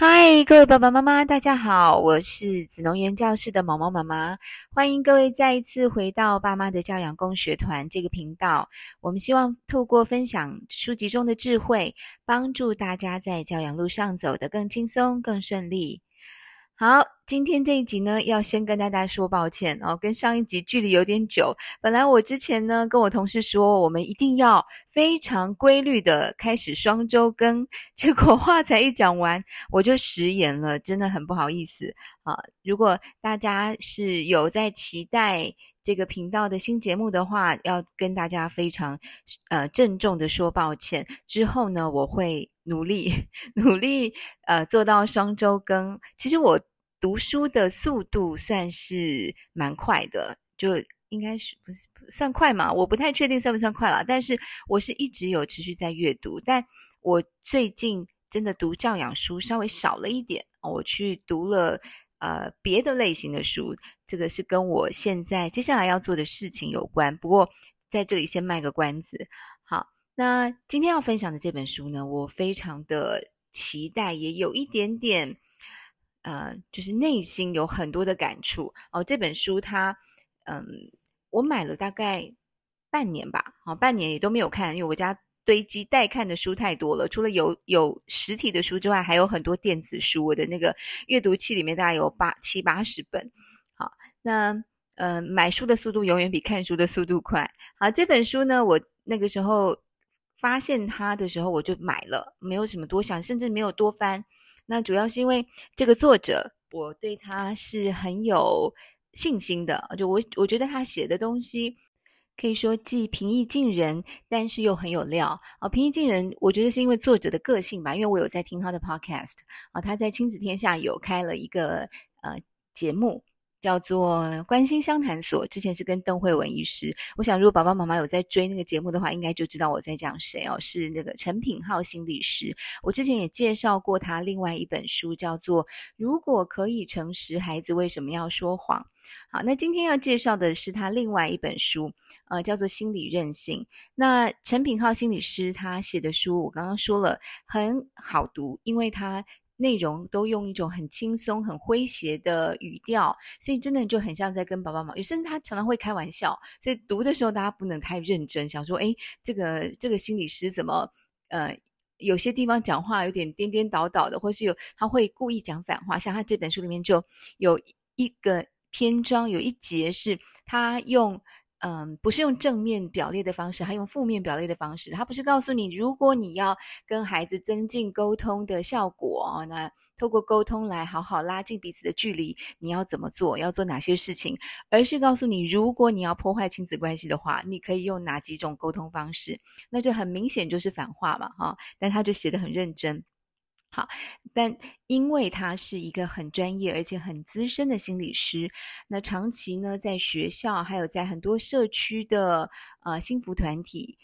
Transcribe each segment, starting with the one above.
嗨，各位爸爸妈妈，大家好，我是子穠园教室的毛毛妈妈，欢迎各位再一次回到爸妈的教养共学团这个频道。我们希望透过分享书籍中的智慧，帮助大家在教养路上走得更轻松、更顺利。好，今天这一集呢，要先跟大家说抱歉哦，跟上一集距离有点久。本来我之前呢，跟我同事说，我们一定要非常规律的开始双周更，结果话才一讲完，我就食言了，真的很不好意思啊。如果大家是有在期待这个频道的新节目的话，要跟大家非常呃郑重的说抱歉。之后呢，我会。努力 努力，呃，做到双周更。其实我读书的速度算是蛮快的，就应该是不是算快嘛？我不太确定算不算快啦。但是我是一直有持续在阅读，但我最近真的读教养书稍微少了一点。我去读了呃别的类型的书，这个是跟我现在接下来要做的事情有关。不过在这里先卖个关子，好。那今天要分享的这本书呢，我非常的期待，也有一点点，呃，就是内心有很多的感触哦。这本书它，嗯，我买了大概半年吧，好，半年也都没有看，因为我家堆积待看的书太多了。除了有有实体的书之外，还有很多电子书，我的那个阅读器里面大概有八七八十本。好，那嗯，买书的速度永远比看书的速度快。好，这本书呢，我那个时候。发现它的时候，我就买了，没有什么多想，甚至没有多翻。那主要是因为这个作者，我对他是很有信心的。就我，我觉得他写的东西可以说既平易近人，但是又很有料啊。平易近人，我觉得是因为作者的个性吧，因为我有在听他的 podcast 啊，他在亲子天下有开了一个呃节目。叫做关心相谈所，之前是跟邓惠文医师。我想，如果爸爸妈妈有在追那个节目的话，应该就知道我在讲谁哦，是那个陈品浩心理师。我之前也介绍过他另外一本书，叫做《如果可以诚实，孩子为什么要说谎》。好，那今天要介绍的是他另外一本书，呃，叫做《心理韧性》。那陈品浩心理师他写的书，我刚刚说了很好读，因为他。内容都用一种很轻松、很诙谐的语调，所以真的就很像在跟爸爸妈妈。有甚至他常常会开玩笑，所以读的时候大家不能太认真，想说：哎，这个这个心理师怎么呃有些地方讲话有点颠颠倒倒的，或是有他会故意讲反话。像他这本书里面就有一个篇章，有一节是他用。嗯，不是用正面表列的方式，还用负面表列的方式。他不是告诉你，如果你要跟孩子增进沟通的效果，那透过沟通来好好拉近彼此的距离，你要怎么做，要做哪些事情？而是告诉你，如果你要破坏亲子关系的话，你可以用哪几种沟通方式？那就很明显就是反话嘛，哈。但他就写得很认真。好，但因为他是一个很专业而且很资深的心理师，那长期呢在学校还有在很多社区的呃幸福团体。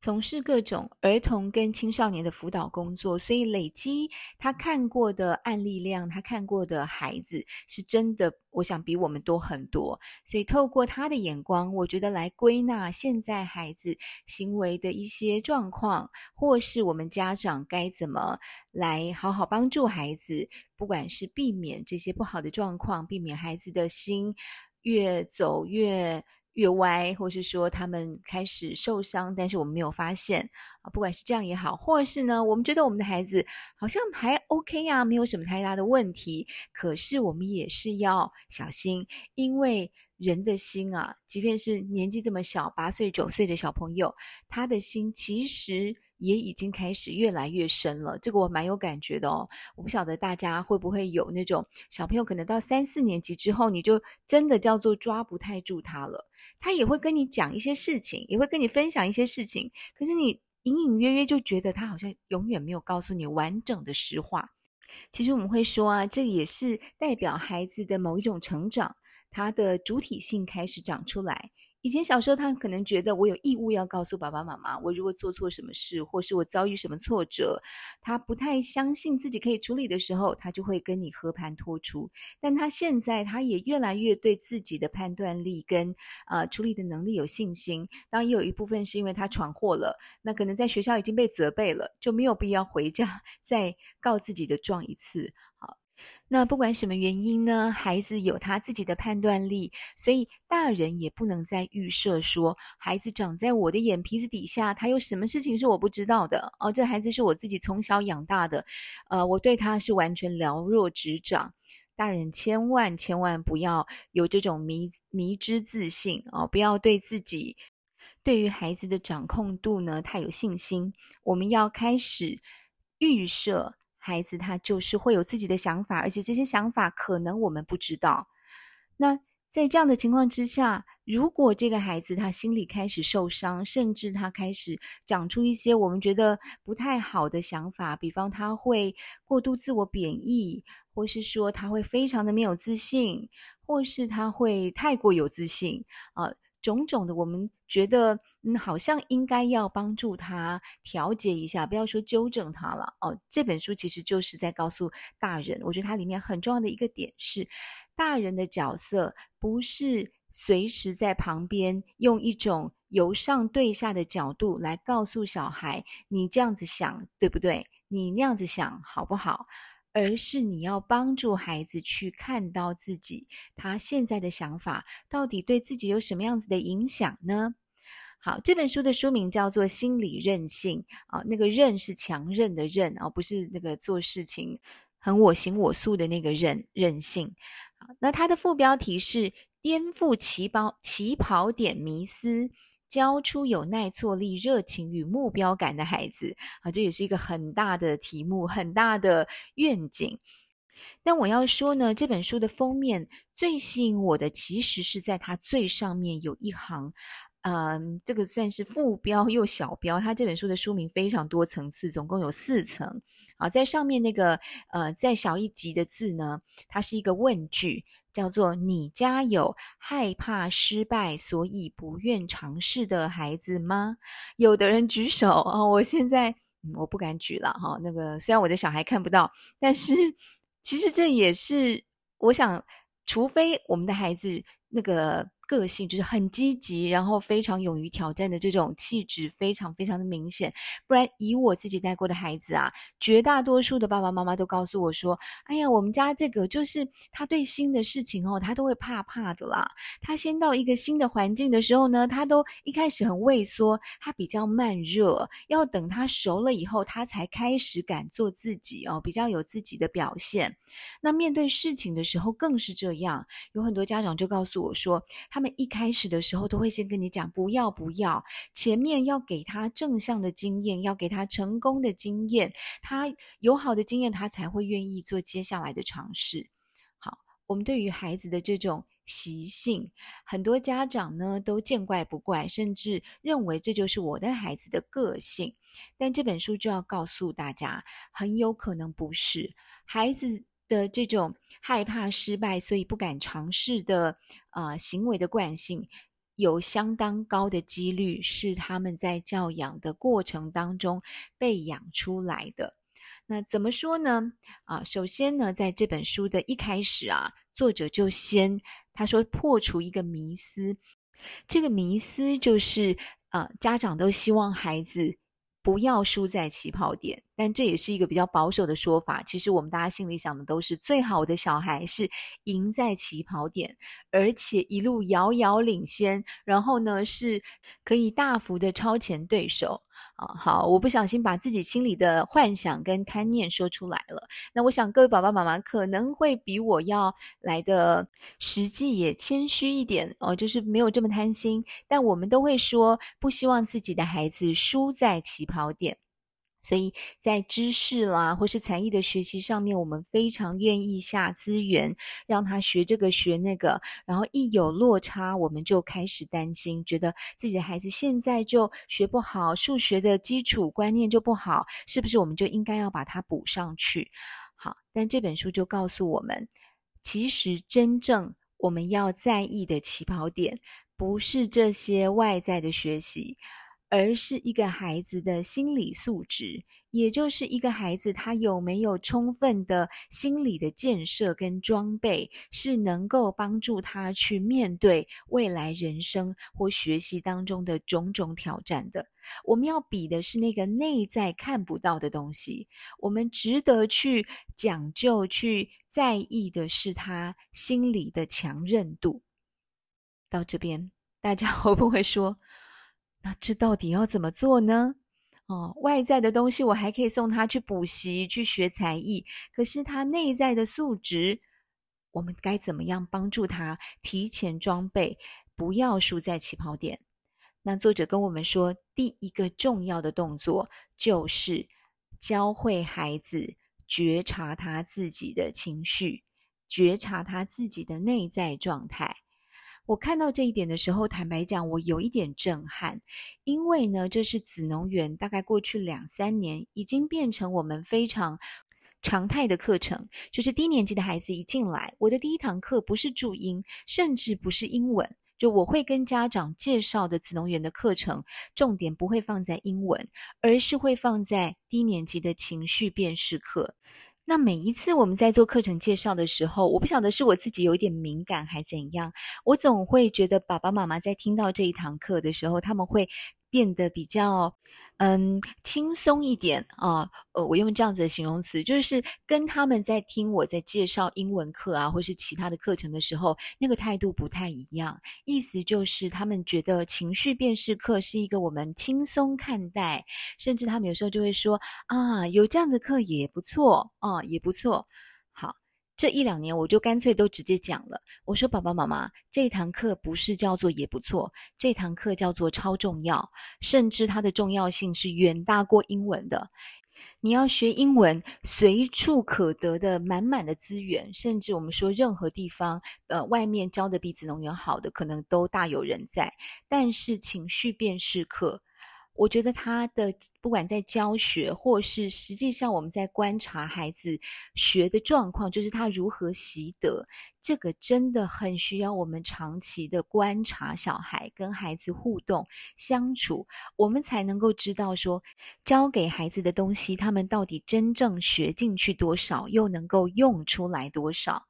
从事各种儿童跟青少年的辅导工作，所以累积他看过的案例量，他看过的孩子是真的，我想比我们多很多。所以透过他的眼光，我觉得来归纳现在孩子行为的一些状况，或是我们家长该怎么来好好帮助孩子，不管是避免这些不好的状况，避免孩子的心越走越。越歪，或是说他们开始受伤，但是我们没有发现啊。不管是这样也好，或者是呢，我们觉得我们的孩子好像还 OK 啊，没有什么太大的问题。可是我们也是要小心，因为人的心啊，即便是年纪这么小，八岁、九岁的小朋友，他的心其实。也已经开始越来越深了，这个我蛮有感觉的哦。我不晓得大家会不会有那种小朋友，可能到三四年级之后，你就真的叫做抓不太住他了。他也会跟你讲一些事情，也会跟你分享一些事情，可是你隐隐约约就觉得他好像永远没有告诉你完整的实话。其实我们会说啊，这也是代表孩子的某一种成长，他的主体性开始长出来。以前小时候，他可能觉得我有义务要告诉爸爸妈妈，我如果做错什么事，或是我遭遇什么挫折，他不太相信自己可以处理的时候，他就会跟你和盘托出。但他现在，他也越来越对自己的判断力跟呃处理的能力有信心。当然，也有一部分是因为他闯祸了，那可能在学校已经被责备了，就没有必要回家 再告自己的状一次。好。那不管什么原因呢，孩子有他自己的判断力，所以大人也不能再预设说，孩子长在我的眼皮子底下，他有什么事情是我不知道的哦。这孩子是我自己从小养大的，呃，我对他是完全了若指掌。大人千万千万不要有这种迷迷之自信哦，不要对自己对于孩子的掌控度呢太有信心。我们要开始预设。孩子他就是会有自己的想法，而且这些想法可能我们不知道。那在这样的情况之下，如果这个孩子他心里开始受伤，甚至他开始长出一些我们觉得不太好的想法，比方他会过度自我贬义，或是说他会非常的没有自信，或是他会太过有自信啊。种种的，我们觉得嗯，好像应该要帮助他调节一下，不要说纠正他了哦。这本书其实就是在告诉大人，我觉得它里面很重要的一个点是，大人的角色不是随时在旁边用一种由上对下的角度来告诉小孩，你这样子想对不对？你那样子想好不好？而是你要帮助孩子去看到自己，他现在的想法到底对自己有什么样子的影响呢？好，这本书的书名叫做《心理韧性》啊，那个韧是强韧的韧啊，不是那个做事情很我行我素的那个韧韧性。好，那它的副标题是“颠覆起跑起跑点迷思”。教出有耐挫力、热情与目标感的孩子啊，这也是一个很大的题目，很大的愿景。但我要说呢，这本书的封面最吸引我的，其实是在它最上面有一行，嗯，这个算是副标又小标。它这本书的书名非常多层次，总共有四层。啊，在上面那个呃再小一级的字呢，它是一个问句。叫做你家有害怕失败，所以不愿尝试的孩子吗？有的人举手哦，我现在我不敢举了哈。那个虽然我的小孩看不到，但是其实这也是我想，除非我们的孩子那个。个性就是很积极，然后非常勇于挑战的这种气质，非常非常的明显。不然，以我自己带过的孩子啊，绝大多数的爸爸妈妈都告诉我说：“哎呀，我们家这个就是他对新的事情哦，他都会怕怕的啦。他先到一个新的环境的时候呢，他都一开始很畏缩，他比较慢热，要等他熟了以后，他才开始敢做自己哦，比较有自己的表现。那面对事情的时候更是这样，有很多家长就告诉我说，他。他们一开始的时候都会先跟你讲不要不要，前面要给他正向的经验，要给他成功的经验，他有好的经验，他才会愿意做接下来的尝试。好，我们对于孩子的这种习性，很多家长呢都见怪不怪，甚至认为这就是我的孩子的个性。但这本书就要告诉大家，很有可能不是孩子。的这种害怕失败，所以不敢尝试的呃行为的惯性，有相当高的几率是他们在教养的过程当中被养出来的。那怎么说呢？啊，首先呢，在这本书的一开始啊，作者就先他说破除一个迷思，这个迷思就是啊，家长都希望孩子不要输在起跑点。但这也是一个比较保守的说法。其实我们大家心里想的都是，最好的小孩是赢在起跑点，而且一路遥遥领先，然后呢是可以大幅的超前对手。啊，好，我不小心把自己心里的幻想跟贪念说出来了。那我想各位爸爸妈妈可能会比我要来的实际也谦虚一点哦，就是没有这么贪心。但我们都会说，不希望自己的孩子输在起跑点。所以在知识啦，或是才艺的学习上面，我们非常愿意下资源，让他学这个学那个。然后一有落差，我们就开始担心，觉得自己的孩子现在就学不好，数学的基础观念就不好，是不是我们就应该要把它补上去？好，但这本书就告诉我们，其实真正我们要在意的起跑点。不是这些外在的学习，而是一个孩子的心理素质。也就是一个孩子，他有没有充分的心理的建设跟装备，是能够帮助他去面对未来人生或学习当中的种种挑战的。我们要比的是那个内在看不到的东西，我们值得去讲究、去在意的是他心理的强韧度。到这边，大家 会不会说，那这到底要怎么做呢？哦，外在的东西我还可以送他去补习、去学才艺，可是他内在的素质，我们该怎么样帮助他提前装备，不要输在起跑点？那作者跟我们说，第一个重要的动作就是教会孩子觉察他自己的情绪，觉察他自己的内在状态。我看到这一点的时候，坦白讲，我有一点震撼，因为呢，这是子穠园大概过去两三年已经变成我们非常常态的课程，就是低年级的孩子一进来，我的第一堂课不是注音，甚至不是英文，就我会跟家长介绍的子农园的课程，重点不会放在英文，而是会放在低年级的情绪辨识课。那每一次我们在做课程介绍的时候，我不晓得是我自己有一点敏感还怎样，我总会觉得爸爸妈妈在听到这一堂课的时候，他们会变得比较。嗯，轻松一点啊，呃，我用这样子的形容词，就是跟他们在听我在介绍英文课啊，或是其他的课程的时候，那个态度不太一样。意思就是他们觉得情绪辨识课是一个我们轻松看待，甚至他们有时候就会说啊，有这样的课也不错啊，也不错。这一两年，我就干脆都直接讲了。我说：“爸爸妈妈，这堂课不是叫做也不错，这堂课叫做超重要，甚至它的重要性是远大过英文的。你要学英文，随处可得的满满的资源，甚至我们说任何地方，呃，外面教的比子穠园好的，可能都大有人在。但是情绪辨识课。”我觉得他的不管在教学，或是实际上我们在观察孩子学的状况，就是他如何习得，这个真的很需要我们长期的观察小孩跟孩子互动相处，我们才能够知道说教给孩子的东西，他们到底真正学进去多少，又能够用出来多少。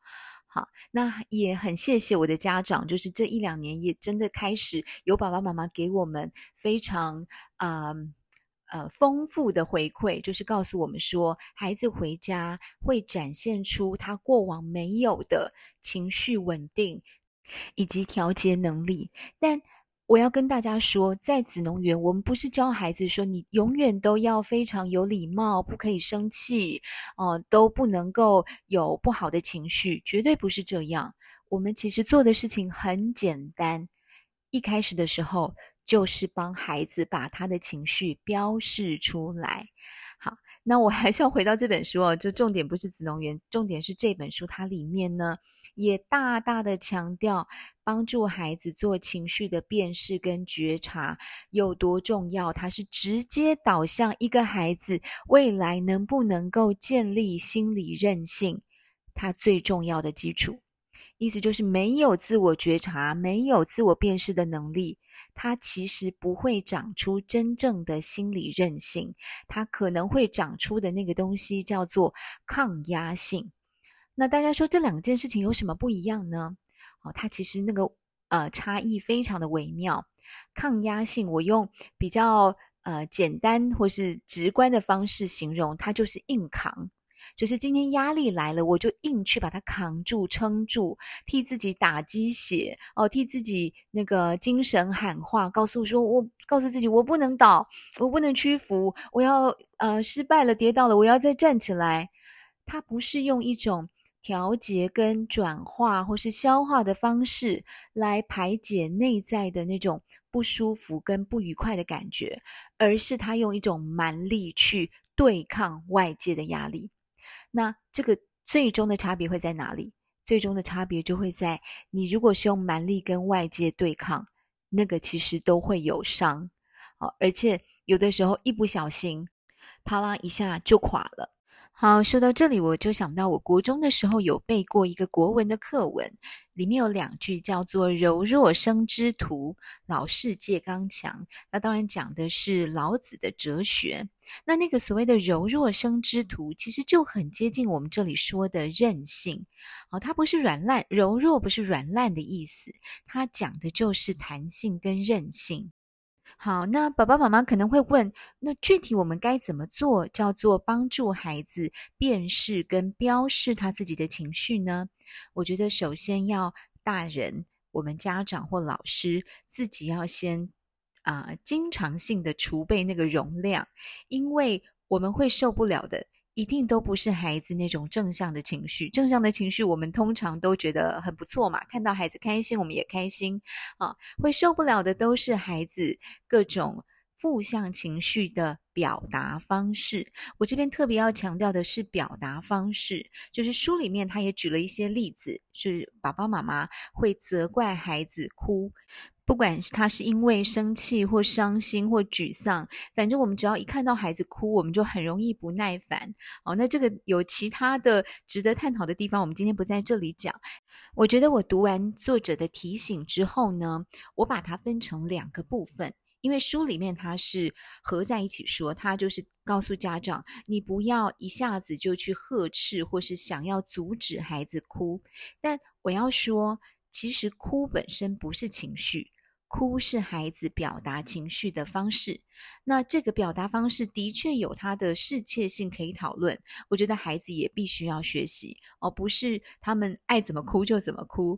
好，那也很谢谢我的家长，就是这一两年也真的开始有爸爸妈妈给我们非常呃呃丰富的回馈，就是告诉我们说，孩子回家会展现出他过往没有的情绪稳定以及调节能力，但。我要跟大家说，在子农园，我们不是教孩子说你永远都要非常有礼貌，不可以生气，哦、都不能够有不好的情绪，绝对不是这样。我们其实做的事情很简单，一开始的时候就是帮孩子把他的情绪标示出来。那我还是要回到这本书哦，就重点不是子龙园，重点是这本书它里面呢。也大大的强调，帮助孩子做情绪的辨识跟觉察有多重要。它是直接导向一个孩子未来能不能够建立心理韧性，它最重要的基础。意思就是，没有自我觉察、没有自我辨识的能力，他其实不会长出真正的心理韧性。他可能会长出的那个东西叫做抗压性。那大家说这两件事情有什么不一样呢？哦，它其实那个呃差异非常的微妙。抗压性，我用比较呃简单或是直观的方式形容，它就是硬扛，就是今天压力来了，我就硬去把它扛住、撑住，替自己打鸡血哦，替自己那个精神喊话，告诉说我告诉自己我不能倒，我不能屈服，我要呃失败了、跌倒了，我要再站起来。它不是用一种。调节跟转化或是消化的方式来排解内在的那种不舒服跟不愉快的感觉，而是他用一种蛮力去对抗外界的压力。那这个最终的差别会在哪里？最终的差别就会在你如果是用蛮力跟外界对抗，那个其实都会有伤，而且有的时候一不小心，啪啦一下就垮了。好，说到这里，我就想到我国中的时候有背过一个国文的课文，里面有两句叫做“柔弱生之徒，老是借刚强”。那当然讲的是老子的哲学。那那个所谓的“柔弱生之徒”，其实就很接近我们这里说的韧性。哦，它不是软烂，柔弱不是软烂的意思，它讲的就是弹性跟韧性。好，那爸爸妈妈可能会问，那具体我们该怎么做，叫做帮助孩子辨识跟标示他自己的情绪呢？我觉得首先要大人，我们家长或老师自己要先啊、经常性的储备那个容量，因为我们会受不了的。一定都不是孩子那种正向的情绪，正向的情绪我们通常都觉得很不错嘛，看到孩子开心，我们也开心啊。会受不了的都是孩子各种负向情绪的表达方式。我这边特别要强调的是表达方式，就是书里面他也举了一些例子，是爸爸妈妈会责怪孩子哭。不管是他是因为生气或伤心或沮丧，反正我们只要一看到孩子哭，我们就很容易不耐烦。哦，那这个有其他的值得探讨的地方，我们今天不在这里讲。我觉得我读完作者的提醒之后呢，我把它分成两个部分，因为书里面它是合在一起说，它就是告诉家长，你不要一下子就去呵斥或是想要阻止孩子哭。但我要说，其实哭本身不是情绪。哭是孩子表达情绪的方式，那这个表达方式的确有它的适切性可以讨论。我觉得孩子也必须要学习，而不是他们爱怎么哭就怎么哭。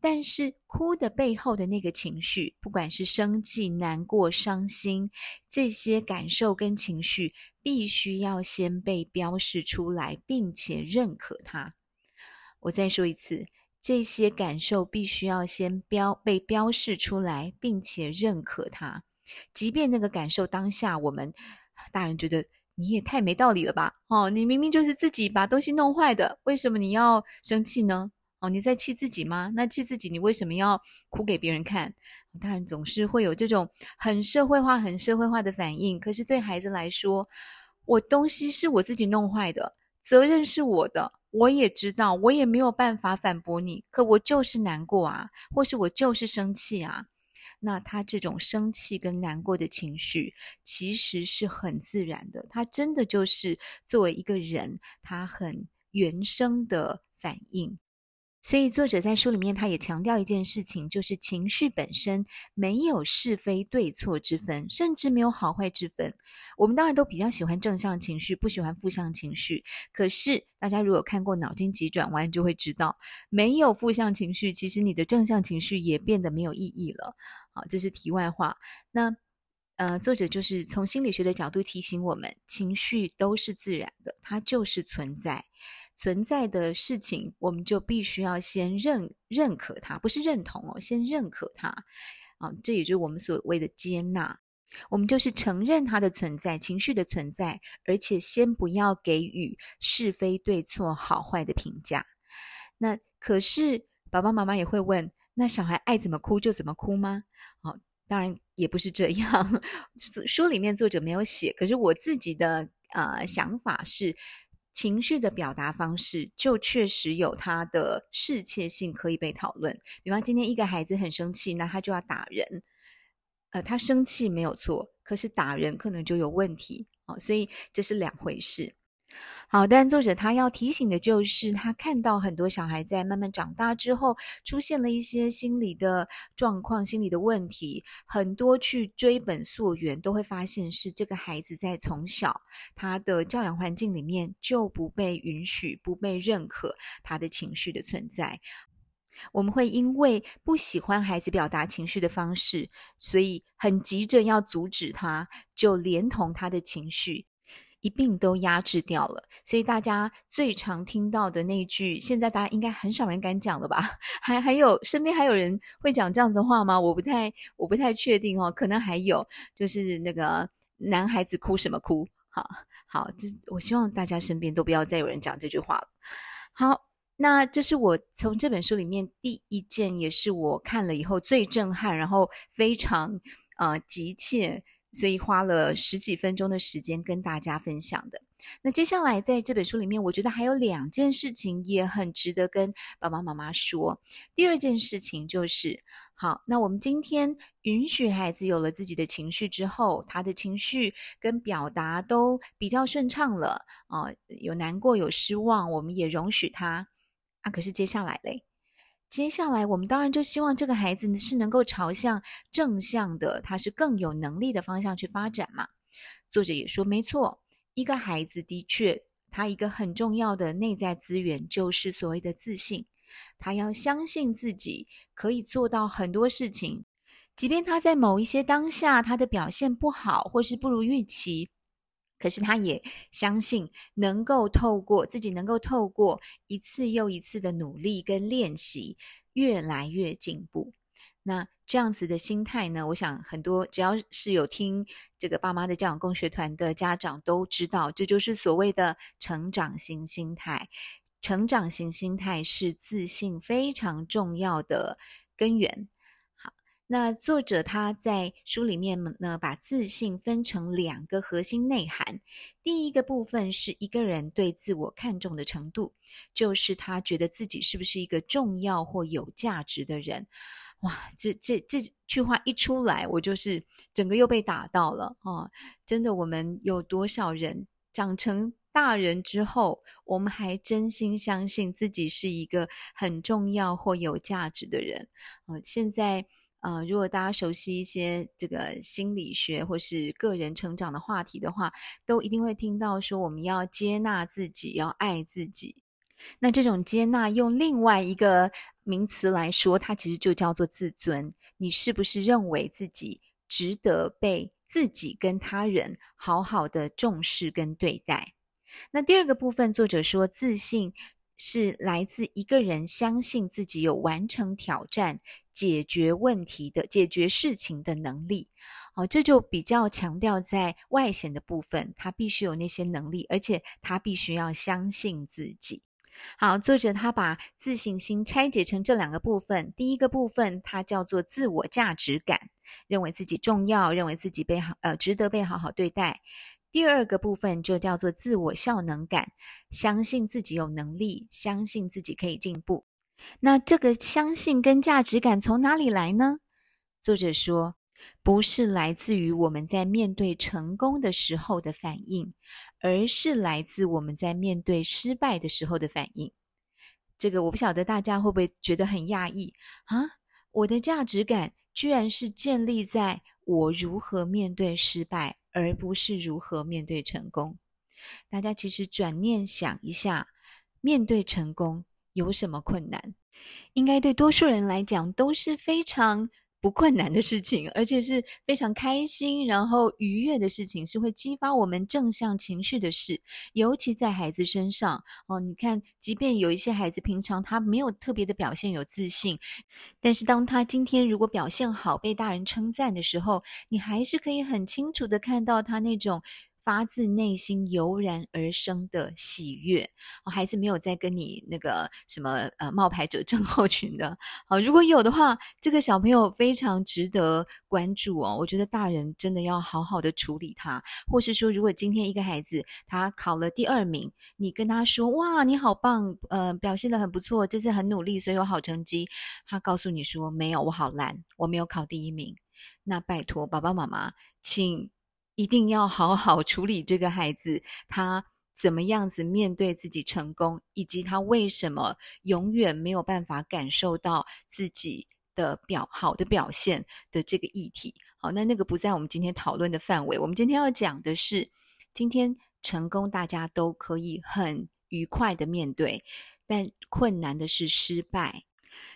但是哭的背后的那个情绪，不管是生气、难过、伤心，这些感受跟情绪，必须要先被标示出来，并且认可它。我再说一次。这些感受必须要先标被标示出来，并且认可它。即便那个感受当下，我们大人觉得你也太没道理了吧？哦，你明明就是自己把东西弄坏的，为什么你要生气呢？哦，你在气自己吗？那气自己，你为什么要哭给别人看？大人总是会有这种很社会化、很社会化的反应。可是对孩子来说，我东西是我自己弄坏的，责任是我的。我也知道，我也没有办法反驳你，可我就是难过啊，或是我就是生气啊。那他这种生气跟难过的情绪，其实是很自然的，他真的就是作为一个人，他很原生的反应。所以，作者在书里面，他也强调一件事情，就是情绪本身没有是非对错之分，甚至没有好坏之分。我们当然都比较喜欢正向情绪，不喜欢负向情绪。可是，大家如果看过脑筋急转弯，就会知道，没有负向情绪，其实你的正向情绪也变得没有意义了。好，这是题外话。那，呃，作者就是从心理学的角度提醒我们，情绪都是自然的，它就是存在。存在的事情，我们就必须要先认认可它，不是认同哦，先认可它啊，这也就是我们所谓的接纳。我们就是承认它的存在，情绪的存在，而且先不要给予是非对错好坏的评价。那可是爸爸妈妈也会问：那小孩爱怎么哭就怎么哭吗？哦，当然也不是这样。书里面作者没有写，可是我自己的呃想法是。情绪的表达方式，就确实有它的适切性可以被讨论。比方今天一个孩子很生气，那他就要打人。呃，他生气没有错，可是打人可能就有问题。哦，所以这是两回事。好，但作者他要提醒的就是，他看到很多小孩在慢慢长大之后，出现了一些心理的状况、心理的问题，很多去追本溯源，都会发现是这个孩子在从小他的教养环境里面就不被允许、不被认可他的情绪的存在。我们会因为不喜欢孩子表达情绪的方式，所以很急着要阻止他，就连同他的情绪。一并都压制掉了，所以大家最常听到的那句，现在大家应该很少人敢讲了吧？还还有身边还有人会讲这样的话吗？我不太我不太确定哦，可能还有，就是那个男孩子哭什么哭？好好，这我希望大家身边都不要再有人讲这句话了。好，那这是我从这本书里面第一件，也是我看了以后最震撼，然后非常呃急切。所以花了十几分钟的时间跟大家分享的。那接下来在这本书里面，我觉得还有两件事情也很值得跟爸爸妈妈说。第二件事情就是，好，那我们今天允许孩子有了自己的情绪之后，他的情绪跟表达都比较顺畅了啊、有难过有失望，我们也容许他。啊，可是接下来嘞？接下来，我们当然就希望这个孩子是能够朝向正向的，他是更有能力的方向去发展嘛。作者也说，没错，一个孩子的确，他一个很重要的内在资源就是所谓的自信，他要相信自己可以做到很多事情，即便他在某一些当下他的表现不好或是不如预期。可是他也相信能够透过自己，能够透过一次又一次的努力跟练习，越来越进步。那这样子的心态呢，我想很多只要是有听这个爸妈的教养共学团的家长都知道，这就是所谓的成长型心态。成长型心态是自信非常重要的根源。那作者他在书里面呢，把自信分成两个核心内涵。第一个部分是一个人对自我看重的程度，就是他觉得自己是不是一个重要或有价值的人。哇，这这这句话一出来，我就是整个又被打到了啊！真的，我们有多少人长成大人之后，我们还真心相信自己是一个很重要或有价值的人？呃，现在。呃，如果大家熟悉一些这个心理学或是个人成长的话题的话，都一定会听到说我们要接纳自己，要爱自己。那这种接纳用另外一个名词来说，它其实就叫做自尊。你是不是认为自己值得被自己跟他人好好的重视跟对待？那第二个部分，作者说自信。是来自一个人相信自己有完成挑战、解决问题的、解决事情的能力。哦，这就比较强调在外显的部分，他必须有那些能力，而且他必须要相信自己。好，作者他把自信心拆解成这两个部分。第一个部分，它叫做自我价值感，认为自己重要，认为自己被好，呃，值得被好好对待。第二个部分就叫做自我效能感，相信自己有能力，相信自己可以进步。那这个相信跟价值感从哪里来呢？作者说，不是来自于我们在面对成功的时候的反应，而是来自我们在面对失败的时候的反应。这个我不晓得大家会不会觉得很讶异啊？我的价值感居然是建立在我如何面对失败。而不是如何面对成功。大家其实转念想一下，面对成功有什么困难？应该对多数人来讲都是非常不困难的事情，而且是非常开心，然后愉悦的事情，是会激发我们正向情绪的事。尤其在孩子身上哦，你看，即便有一些孩子平常他没有特别的表现有自信，但是当他今天如果表现好，被大人称赞的时候，你还是可以很清楚的看到他那种。发自内心油然而生的喜悦，孩子没有在跟你那个什么呃冒牌者症候群的，好，如果有的话，这个小朋友非常值得关注哦。我觉得大人真的要好好的处理他，或是说，如果今天一个孩子他考了第二名，你跟他说哇，你好棒，呃，表现得很不错，这次很努力，所以有好成绩。他告诉你说没有，我好烂，我没有考第一名。那拜托爸爸妈妈，请。一定要好好处理这个孩子，他怎么样子面对自己成功，以及他为什么永远没有办法感受到自己的表好的表现的这个议题。好，那那个不在我们今天讨论的范围。我们今天要讲的是，今天成功大家都可以很愉快的面对，但困难的是失败。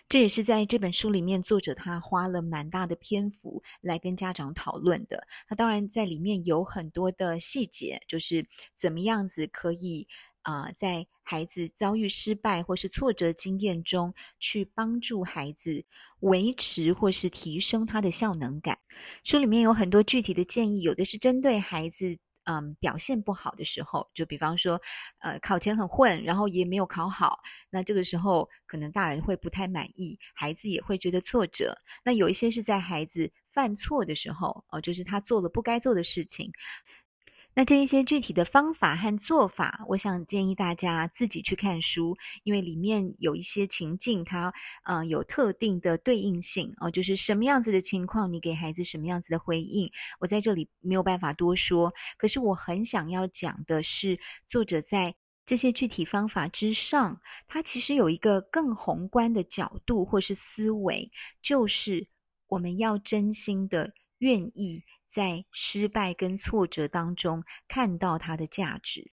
这也是在这本书里面，作者他花了蛮大的篇幅来跟家长讨论的。那当然在里面有很多的细节，就是怎么样子可以啊、在孩子遭遇失败或是挫折经验中，去帮助孩子维持或是提升他的效能感。书里面有很多具体的建议，有的是针对孩子。嗯，表现不好的时候，就比方说，呃，考前很混，然后也没有考好，那这个时候可能大人会不太满意，孩子也会觉得挫折。那有一些是在孩子犯错的时候，哦，就是他做了不该做的事情，那这一些具体的方法和做法，我想建议大家自己去看书，因为里面有一些情境，它呃有特定的对应性哦，就是什么样子的情况，你给孩子什么样子的回应。我在这里没有办法多说，可是我很想要讲的是，作者在这些具体方法之上，他其实有一个更宏观的角度或是思维，就是我们要真心的愿意。在失败跟挫折当中看到他的价值，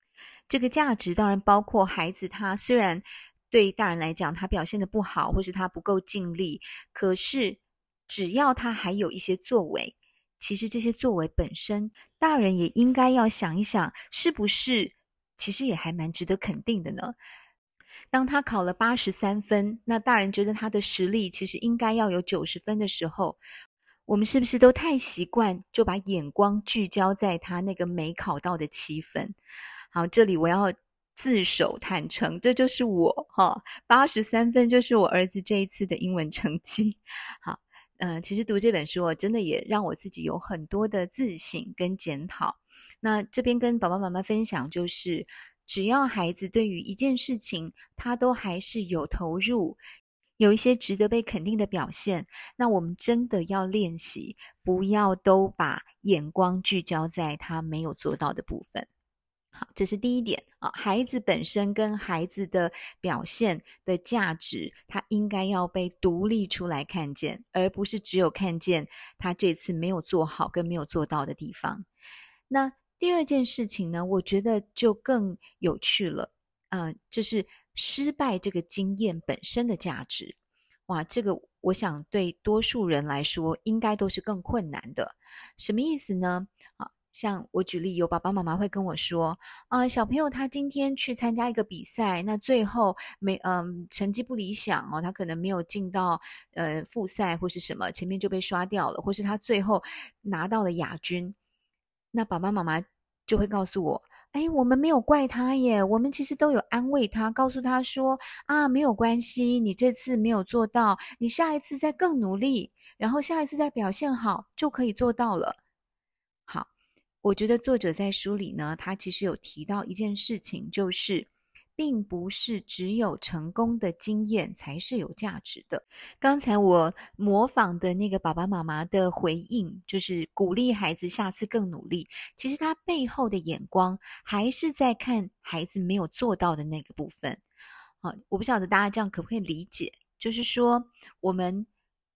这个价值当然包括孩子。他虽然对大人来讲他表现得不好，或是他不够尽力，可是只要他还有一些作为，其实这些作为本身，大人也应该要想一想，是不是其实也还蛮值得肯定的呢？当他考了八十三分，那大人觉得他的实力其实应该要有九十分的时候。我们是不是都太习惯就把眼光聚焦在他那个没考到的七分？好，这里我要自首坦诚，这就是我哈，八十三分就是我儿子这一次的英文成绩。好，呃，其实读这本书，我真的也让我自己有很多的自省跟检讨。那这边跟爸爸妈妈分享，就是只要孩子对于一件事情，他都还是有投入。有一些值得被肯定的表现，那我们真的要练习，不要都把眼光聚焦在他没有做到的部分。好，这是第一点啊。孩子本身跟孩子的表现的价值，他应该要被独立出来看见，而不是只有看见他这次没有做好跟没有做到的地方。那第二件事情呢，我觉得就更有趣了，呃，就是。失败这个经验本身的价值，哇，这个我想对多数人来说应该都是更困难的。什么意思呢？啊，像我举例，有爸爸妈妈会跟我说，啊，小朋友他今天去参加一个比赛，那最后没，嗯，成绩不理想哦，他可能没有进到呃复赛或是什么，前面就被刷掉了，或是他最后拿到了亚军，那爸爸妈妈就会告诉我。哎，我们没有怪他耶，我们其实都有安慰他，告诉他说啊，没有关系，你这次没有做到，你下一次再更努力，然后下一次再表现好，就可以做到了。好，我觉得作者在书里呢，他其实有提到一件事情，就是。并不是只有成功的经验才是有价值的。刚才我模仿的那个爸爸妈妈的回应，就是鼓励孩子下次更努力。其实他背后的眼光还是在看孩子没有做到的那个部分。好，我不晓得大家这样可不可以理解？就是说，我们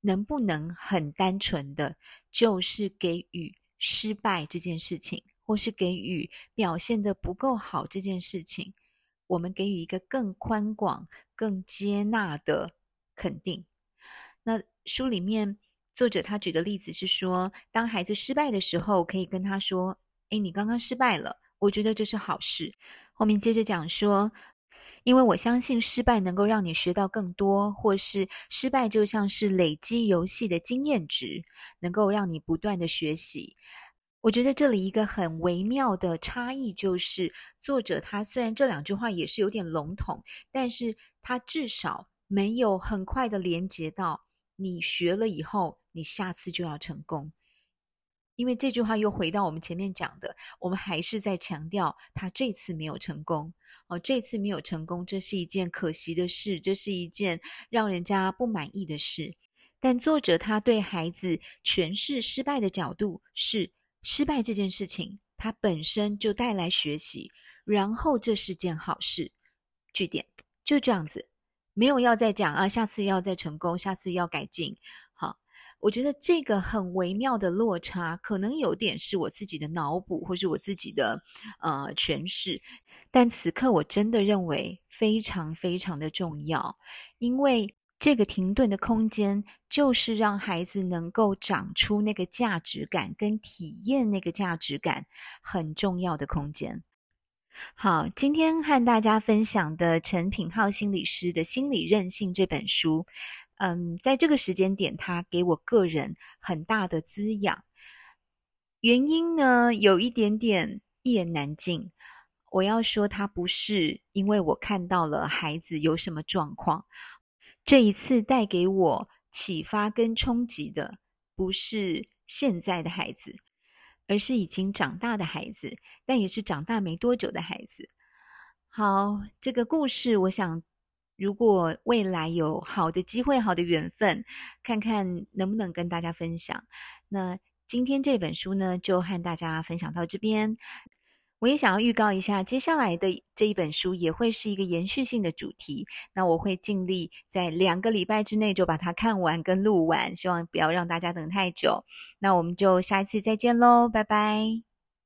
能不能很单纯的，就是给予失败这件事情，或是给予表现的不够好这件事情？我们给予一个更宽广、更接纳的肯定。那书里面作者他举的例子是说，当孩子失败的时候，可以跟他说：“诶，你刚刚失败了，我觉得这是好事。”后面接着讲说：“因为我相信失败能够让你学到更多，或是失败就像是累积游戏的经验值，能够让你不断的学习。”我觉得这里一个很微妙的差异就是，作者他虽然这两句话也是有点笼统，但是他至少没有很快的连接到你学了以后，你下次就要成功。因为这句话又回到我们前面讲的，我们还是在强调他这次没有成功。哦，这次没有成功，这是一件可惜的事，这是一件让人家不满意的事。但作者他对孩子诠释失败的角度是。失败这件事情，它本身就带来学习，然后这是件好事。句点就这样子，没有要再讲啊，下次要再成功，下次要改进。好，我觉得这个很微妙的落差，可能有点是我自己的脑补，或是我自己的呃诠释。但此刻我真的认为非常非常的重要，因为。这个停顿的空间，就是让孩子能够长出那个价值感，跟体验那个价值感很重要的空间。好，今天和大家分享的陈品浩心理师的《心理韧性》这本书，嗯，在这个时间点，它给我个人很大的滋养。原因呢，有一点点一言难尽。我要说，它不是因为我看到了孩子有什么状况。这一次带给我启发跟冲击的，不是现在的孩子，而是已经长大的孩子，但也是长大没多久的孩子。好，这个故事，我想，如果未来有好的机会、好的缘分，看看能不能跟大家分享。那今天这本书呢，就和大家分享到这边。我也想要预告一下，接下来的这一本书也会是一个延续性的主题。那我会尽力在两个礼拜之内就把它看完跟录完，希望不要让大家等太久。那我们就下一次再见喽，拜拜。